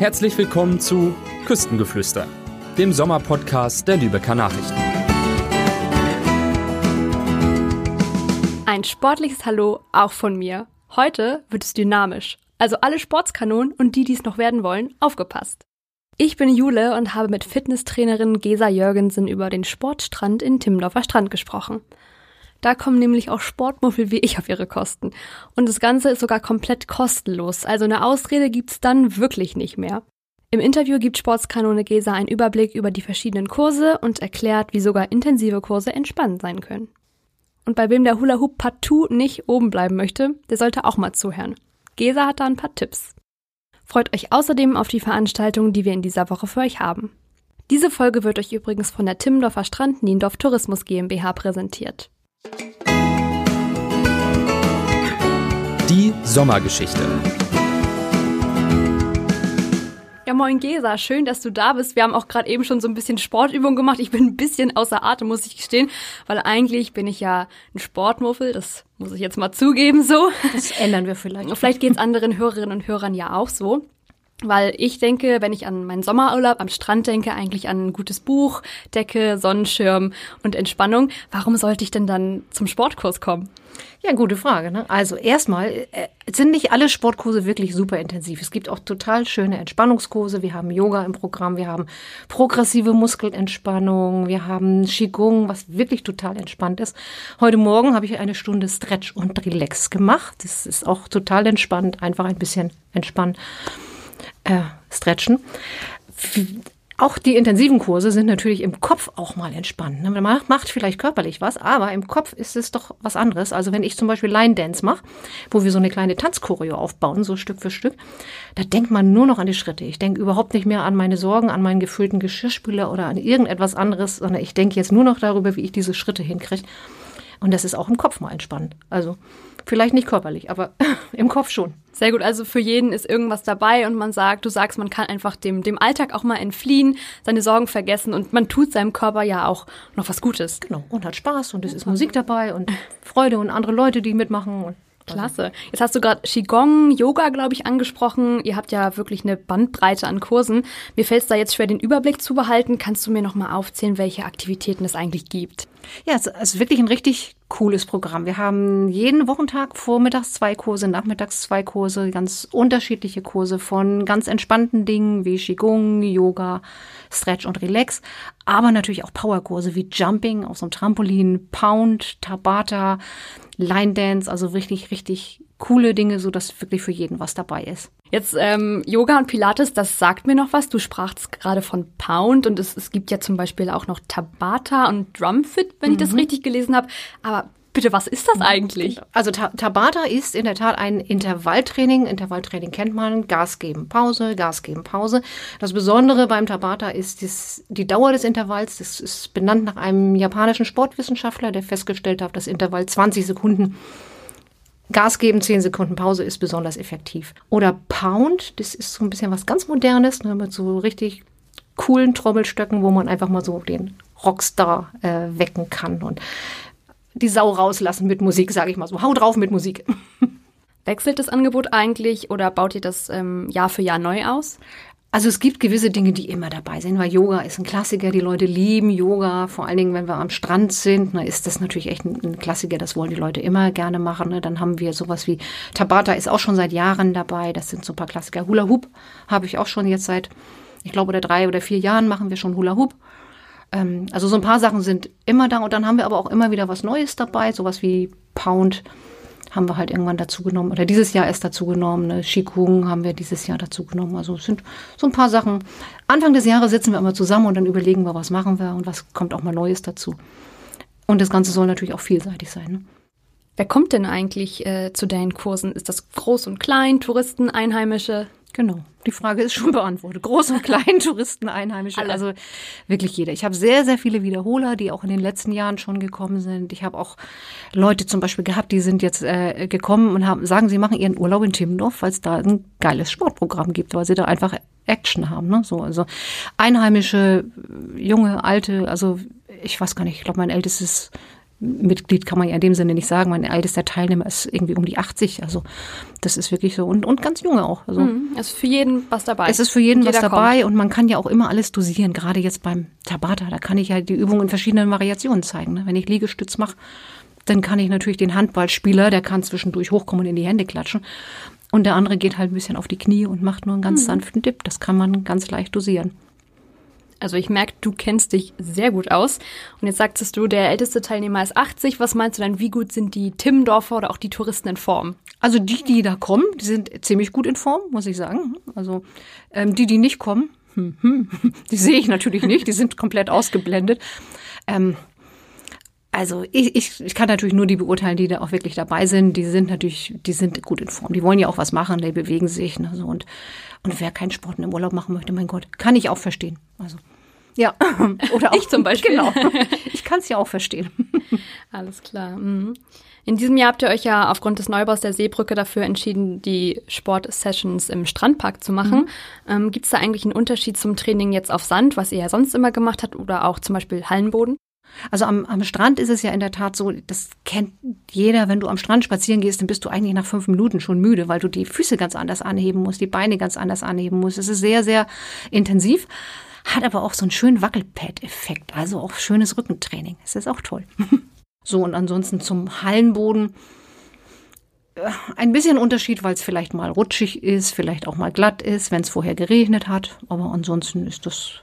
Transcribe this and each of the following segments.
Herzlich willkommen zu Küstengeflüster, dem Sommerpodcast der Lübecker Nachrichten. Ein sportliches Hallo auch von mir. Heute wird es dynamisch. Also alle Sportskanonen und die, die es noch werden wollen, aufgepasst. Ich bin Jule und habe mit Fitnesstrainerin Gesa Jörgensen über den Sportstrand in Timmendorfer Strand gesprochen. Da kommen nämlich auch Sportmuffel wie ich auf ihre Kosten. Und das Ganze ist sogar komplett kostenlos, also eine Ausrede gibt's dann wirklich nicht mehr. Im Interview gibt Sportskanone Gesa einen Überblick über die verschiedenen Kurse und erklärt, wie sogar intensive Kurse entspannend sein können. Und bei wem der Hula Hoop partout nicht oben bleiben möchte, der sollte auch mal zuhören. Gesa hat da ein paar Tipps. Freut euch außerdem auf die Veranstaltungen, die wir in dieser Woche für euch haben. Diese Folge wird euch übrigens von der Timmendorfer Strand Niendorf Tourismus GmbH präsentiert. Die Sommergeschichte. Ja, moin Gesa, schön, dass du da bist. Wir haben auch gerade eben schon so ein bisschen Sportübung gemacht. Ich bin ein bisschen außer Atem, muss ich gestehen, weil eigentlich bin ich ja ein Sportmuffel, das muss ich jetzt mal zugeben so. Das ändern wir vielleicht. Vielleicht geht es anderen Hörerinnen und Hörern ja auch so. Weil ich denke, wenn ich an meinen Sommerurlaub am Strand denke, eigentlich an ein gutes Buch, Decke, Sonnenschirm und Entspannung. Warum sollte ich denn dann zum Sportkurs kommen? Ja, gute Frage. Ne? Also erstmal äh, sind nicht alle Sportkurse wirklich super intensiv. Es gibt auch total schöne Entspannungskurse. Wir haben Yoga im Programm, wir haben progressive Muskelentspannung, wir haben Qigong, was wirklich total entspannt ist. Heute Morgen habe ich eine Stunde Stretch und Relax gemacht. Das ist auch total entspannt, einfach ein bisschen entspannen äh, stretchen. Auch die intensiven Kurse sind natürlich im Kopf auch mal entspannt. Ne? Man macht vielleicht körperlich was, aber im Kopf ist es doch was anderes. Also wenn ich zum Beispiel Line Dance mache, wo wir so eine kleine Tanzchoreo aufbauen, so Stück für Stück, da denkt man nur noch an die Schritte. Ich denke überhaupt nicht mehr an meine Sorgen, an meinen gefüllten Geschirrspüler oder an irgendetwas anderes, sondern ich denke jetzt nur noch darüber, wie ich diese Schritte hinkriege. Und das ist auch im Kopf mal entspannt. Also vielleicht nicht körperlich, aber im Kopf schon. Sehr gut, also für jeden ist irgendwas dabei und man sagt, du sagst, man kann einfach dem, dem Alltag auch mal entfliehen, seine Sorgen vergessen und man tut seinem Körper ja auch noch was Gutes. Genau, und hat Spaß und es ist Musik dabei und Freude und andere Leute, die mitmachen. Klasse. Jetzt hast du gerade Qigong, Yoga, glaube ich, angesprochen. Ihr habt ja wirklich eine Bandbreite an Kursen. Mir fällt es da jetzt schwer, den Überblick zu behalten. Kannst du mir noch mal aufzählen, welche Aktivitäten es eigentlich gibt? Ja, es ist wirklich ein richtig cooles Programm. Wir haben jeden Wochentag vormittags zwei Kurse, nachmittags zwei Kurse, ganz unterschiedliche Kurse von ganz entspannten Dingen wie Qigong, Yoga, Stretch und Relax, aber natürlich auch Powerkurse wie Jumping auf so einem Trampolin, Pound, Tabata, Line Dance, also richtig, richtig coole Dinge, so dass wirklich für jeden was dabei ist. Jetzt ähm, Yoga und Pilates, das sagt mir noch was. Du sprachst gerade von Pound und es, es gibt ja zum Beispiel auch noch Tabata und Drumfit, wenn mhm. ich das mhm. richtig gelesen habe. Aber Bitte, was ist das eigentlich? Also Tabata ist in der Tat ein Intervalltraining. Intervalltraining kennt man. Gas geben, Pause, Gas geben, Pause. Das Besondere beim Tabata ist dies, die Dauer des Intervalls. Das ist benannt nach einem japanischen Sportwissenschaftler, der festgestellt hat, das Intervall 20 Sekunden Gas geben, 10 Sekunden Pause ist besonders effektiv. Oder Pound, das ist so ein bisschen was ganz Modernes, ne, mit so richtig coolen Trommelstöcken, wo man einfach mal so den Rockstar äh, wecken kann und die Sau rauslassen mit Musik, sage ich mal so. Hau drauf mit Musik. Wechselt das Angebot eigentlich oder baut ihr das ähm, Jahr für Jahr neu aus? Also es gibt gewisse Dinge, die immer dabei sind, weil Yoga ist ein Klassiker, die Leute lieben Yoga, vor allen Dingen, wenn wir am Strand sind, ne, ist das natürlich echt ein, ein, Klassiker, das wollen die Leute immer gerne machen. Ne. Dann haben wir sowas wie Tabata ist auch schon seit Jahren dabei, das sind so ein paar Klassiker. Hula Hoop habe ich auch schon jetzt seit, ich glaube, oder drei oder vier Jahren machen wir schon Hula Hoop. Ähm, also so ein paar Sachen sind immer da und dann haben wir aber auch immer wieder was Neues dabei, sowas wie Pound haben wir halt irgendwann dazu genommen oder dieses Jahr erst dazu genommen. Ne? Qigong haben wir dieses Jahr dazu genommen. Also es sind so ein paar Sachen. Anfang des Jahres sitzen wir immer zusammen und dann überlegen wir, was machen wir und was kommt auch mal Neues dazu. Und das Ganze soll natürlich auch vielseitig sein. Ne? Wer kommt denn eigentlich äh, zu deinen Kursen? Ist das groß und klein, Touristen, Einheimische? Genau. Die Frage ist schon beantwortet. Groß und klein, Touristen, Einheimische, Alle. also wirklich jeder. Ich habe sehr, sehr viele Wiederholer, die auch in den letzten Jahren schon gekommen sind. Ich habe auch Leute zum Beispiel gehabt, die sind jetzt äh, gekommen und haben, sagen, sie machen ihren Urlaub in Timmendorf, weil es da ein geiles Sportprogramm gibt, weil sie da einfach Action haben. Ne? So, also Einheimische, junge, alte, also ich weiß gar nicht, ich glaube, mein ältestes Mitglied kann man ja in dem Sinne nicht sagen. Mein ältester Teilnehmer ist irgendwie um die 80. Also das ist wirklich so. Und, und ganz junge auch. Also, mhm. Es ist für jeden was dabei. Es ist für jeden was dabei kommt. und man kann ja auch immer alles dosieren. Gerade jetzt beim Tabata, da kann ich ja die Übungen in verschiedenen Variationen zeigen. Ne? Wenn ich Liegestütz mache, dann kann ich natürlich den Handballspieler, der kann zwischendurch hochkommen und in die Hände klatschen. Und der andere geht halt ein bisschen auf die Knie und macht nur einen ganz mhm. sanften Dip. Das kann man ganz leicht dosieren. Also ich merke, du kennst dich sehr gut aus. Und jetzt sagtest du, der älteste Teilnehmer ist 80. Was meinst du denn, wie gut sind die Timmendorfer oder auch die Touristen in Form? Also die, die da kommen, die sind ziemlich gut in Form, muss ich sagen. Also ähm, die, die nicht kommen, hm, hm, die sehe ich natürlich nicht, die sind komplett ausgeblendet. Ähm, also ich, ich, ich kann natürlich nur die beurteilen, die da auch wirklich dabei sind. Die sind natürlich, die sind gut in Form. Die wollen ja auch was machen, die bewegen sich. Ne, so und, und wer keinen Sport im Urlaub machen möchte, mein Gott, kann ich auch verstehen. Also ja, oder auch ich zum Beispiel. Genau. Ich kann es ja auch verstehen. Alles klar. Mhm. In diesem Jahr habt ihr euch ja aufgrund des Neubaus der Seebrücke dafür entschieden, die Sportsessions im Strandpark zu machen. Mhm. Ähm, Gibt es da eigentlich einen Unterschied zum Training jetzt auf Sand, was ihr ja sonst immer gemacht habt, oder auch zum Beispiel Hallenboden? Also am, am Strand ist es ja in der Tat so, das kennt jeder, wenn du am Strand spazieren gehst, dann bist du eigentlich nach fünf Minuten schon müde, weil du die Füße ganz anders anheben musst, die Beine ganz anders anheben musst. Es ist sehr, sehr intensiv hat aber auch so einen schönen Wackelpad-Effekt, also auch schönes Rückentraining. Das ist auch toll. so, und ansonsten zum Hallenboden. Äh, ein bisschen Unterschied, weil es vielleicht mal rutschig ist, vielleicht auch mal glatt ist, wenn es vorher geregnet hat. Aber ansonsten ist das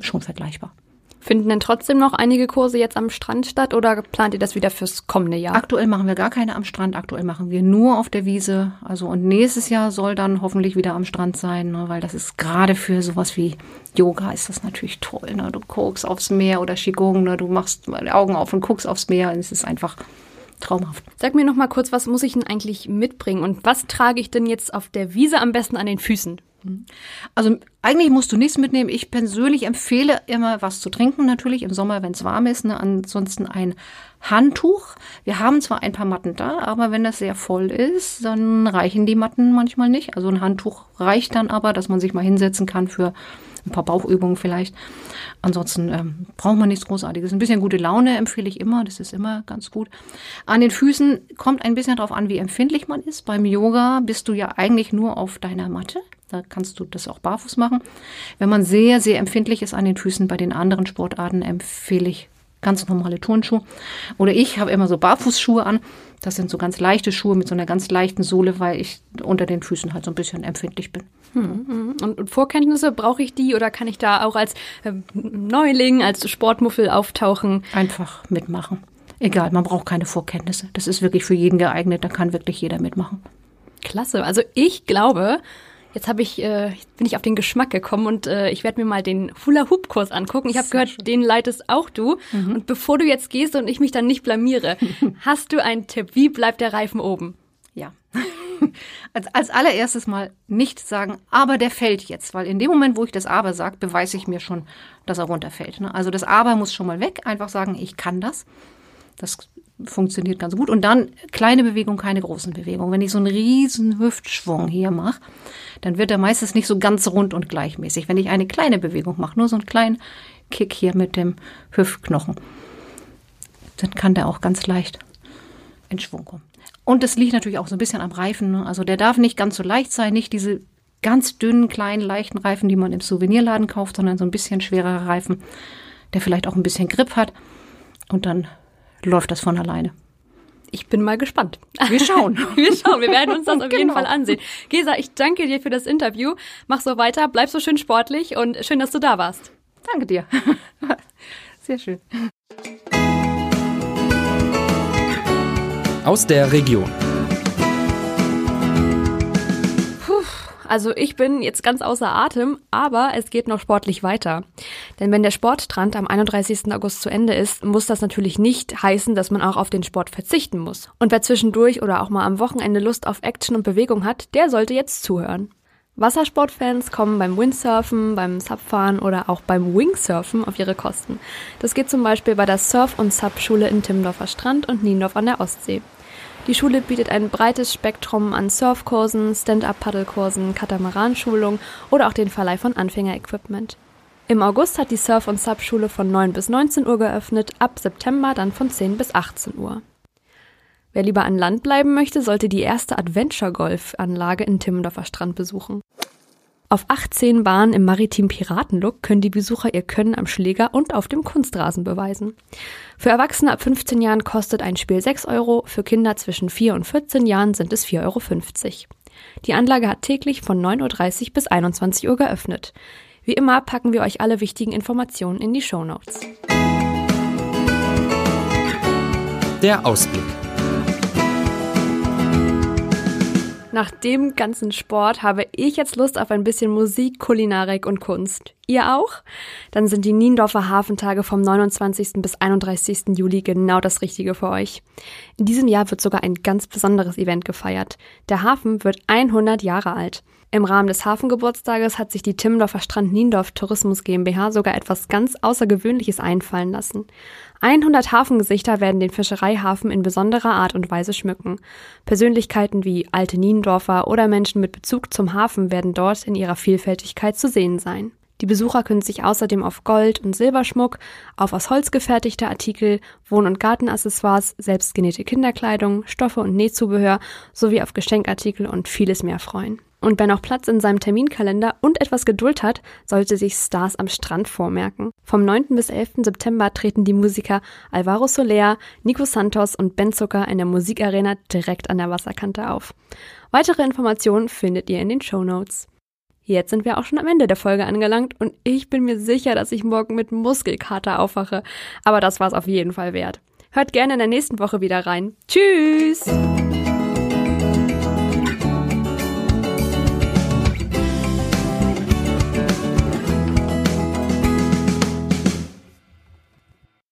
schon vergleichbar. Finden denn trotzdem noch einige Kurse jetzt am Strand statt oder plant ihr das wieder fürs kommende Jahr? Aktuell machen wir gar keine am Strand, aktuell machen wir nur auf der Wiese. Also und nächstes Jahr soll dann hoffentlich wieder am Strand sein, ne, weil das ist gerade für sowas wie Yoga ist das natürlich toll. Ne? Du guckst aufs Meer oder Qigong, ne? du machst die Augen auf und guckst aufs Meer und es ist einfach traumhaft. Sag mir noch mal kurz, was muss ich denn eigentlich mitbringen und was trage ich denn jetzt auf der Wiese am besten an den Füßen? Also eigentlich musst du nichts mitnehmen. Ich persönlich empfehle immer was zu trinken, natürlich im Sommer, wenn es warm ist. Ne? Ansonsten ein Handtuch. Wir haben zwar ein paar Matten da, aber wenn das sehr voll ist, dann reichen die Matten manchmal nicht. Also ein Handtuch reicht dann aber, dass man sich mal hinsetzen kann für ein paar Bauchübungen vielleicht. Ansonsten ähm, braucht man nichts Großartiges. Ein bisschen gute Laune empfehle ich immer, das ist immer ganz gut. An den Füßen kommt ein bisschen darauf an, wie empfindlich man ist. Beim Yoga bist du ja eigentlich nur auf deiner Matte. Da kannst du das auch barfuß machen. Wenn man sehr, sehr empfindlich ist an den Füßen, bei den anderen Sportarten empfehle ich ganz normale Turnschuhe. Oder ich habe immer so Barfußschuhe an. Das sind so ganz leichte Schuhe mit so einer ganz leichten Sohle, weil ich unter den Füßen halt so ein bisschen empfindlich bin. Hm, hm. Und, und, Vorkenntnisse, brauche ich die oder kann ich da auch als äh, Neuling, als Sportmuffel auftauchen? Einfach mitmachen. Egal, man braucht keine Vorkenntnisse. Das ist wirklich für jeden geeignet, da kann wirklich jeder mitmachen. Klasse. Also ich glaube, Jetzt habe ich, äh, bin ich auf den Geschmack gekommen und äh, ich werde mir mal den Hula Hoop Kurs angucken. Ich habe gehört, schön. den leitest auch du. Mhm. Und bevor du jetzt gehst und ich mich dann nicht blamiere, hast du einen Tipp? Wie bleibt der Reifen oben? Ja. als, als allererstes mal nicht sagen, aber der fällt jetzt, weil in dem Moment, wo ich das aber sage, beweise ich mir schon, dass er runterfällt. Ne? Also das aber muss schon mal weg. Einfach sagen, ich kann das. Das funktioniert ganz gut. Und dann kleine Bewegung, keine großen Bewegungen. Wenn ich so einen riesen Hüftschwung hier mache, dann wird er meistens nicht so ganz rund und gleichmäßig. Wenn ich eine kleine Bewegung mache, nur so einen kleinen Kick hier mit dem Hüftknochen, dann kann der auch ganz leicht in Schwung kommen. Und das liegt natürlich auch so ein bisschen am Reifen. Ne? Also der darf nicht ganz so leicht sein, nicht diese ganz dünnen, kleinen, leichten Reifen, die man im Souvenirladen kauft, sondern so ein bisschen schwererer Reifen, der vielleicht auch ein bisschen Grip hat. Und dann läuft das von alleine. Ich bin mal gespannt. Wir schauen. wir schauen. Wir werden uns das auf genau. jeden Fall ansehen. Gesa, ich danke dir für das Interview. Mach so weiter, bleib so schön sportlich und schön, dass du da warst. Danke dir. Sehr schön. Aus der Region. Also ich bin jetzt ganz außer Atem, aber es geht noch sportlich weiter. Denn wenn der Sportstrand am 31. August zu Ende ist, muss das natürlich nicht heißen, dass man auch auf den Sport verzichten muss. Und wer zwischendurch oder auch mal am Wochenende Lust auf Action und Bewegung hat, der sollte jetzt zuhören. Wassersportfans kommen beim Windsurfen, beim Subfahren oder auch beim Wingsurfen auf ihre Kosten. Das geht zum Beispiel bei der Surf- und Subschule in Timmendorfer Strand und Niendorf an der Ostsee. Die Schule bietet ein breites Spektrum an Surfkursen, Stand-up-Paddelkursen, Katamaranschulung oder auch den Verleih von Anfängerequipment. Im August hat die Surf- und Sub-Schule von 9 bis 19 Uhr geöffnet, ab September dann von 10 bis 18 Uhr. Wer lieber an Land bleiben möchte, sollte die erste Adventure-Golf-Anlage in Timmendorfer Strand besuchen. Auf 18 Bahnen im maritim Piratenlook können die Besucher ihr Können am Schläger und auf dem Kunstrasen beweisen. Für Erwachsene ab 15 Jahren kostet ein Spiel 6 Euro, für Kinder zwischen 4 und 14 Jahren sind es 4,50 Euro. Die Anlage hat täglich von 9.30 Uhr bis 21 Uhr geöffnet. Wie immer packen wir euch alle wichtigen Informationen in die Show Notes. Der Ausblick. Nach dem ganzen Sport habe ich jetzt Lust auf ein bisschen Musik, Kulinarik und Kunst. Ihr auch? Dann sind die Niendorfer Hafentage vom 29. bis 31. Juli genau das Richtige für euch. In diesem Jahr wird sogar ein ganz besonderes Event gefeiert. Der Hafen wird 100 Jahre alt. Im Rahmen des Hafengeburtstages hat sich die Timmendorfer Strand Niendorf Tourismus GmbH sogar etwas ganz Außergewöhnliches einfallen lassen. 100 Hafengesichter werden den Fischereihafen in besonderer Art und Weise schmücken. Persönlichkeiten wie alte Niendorfer oder Menschen mit Bezug zum Hafen werden dort in ihrer Vielfältigkeit zu sehen sein. Die Besucher können sich außerdem auf Gold- und Silberschmuck, auf aus Holz gefertigte Artikel, Wohn- und Gartenaccessoires, selbstgenähte Kinderkleidung, Stoffe und Nähzubehör sowie auf Geschenkartikel und vieles mehr freuen. Und wer noch Platz in seinem Terminkalender und etwas Geduld hat, sollte sich Stars am Strand vormerken. Vom 9. bis 11. September treten die Musiker Alvaro Soler, Nico Santos und Ben Zucker in der Musikarena direkt an der Wasserkante auf. Weitere Informationen findet ihr in den Show Notes. Jetzt sind wir auch schon am Ende der Folge angelangt und ich bin mir sicher, dass ich morgen mit Muskelkater aufwache. Aber das war's auf jeden Fall wert. Hört gerne in der nächsten Woche wieder rein. Tschüss!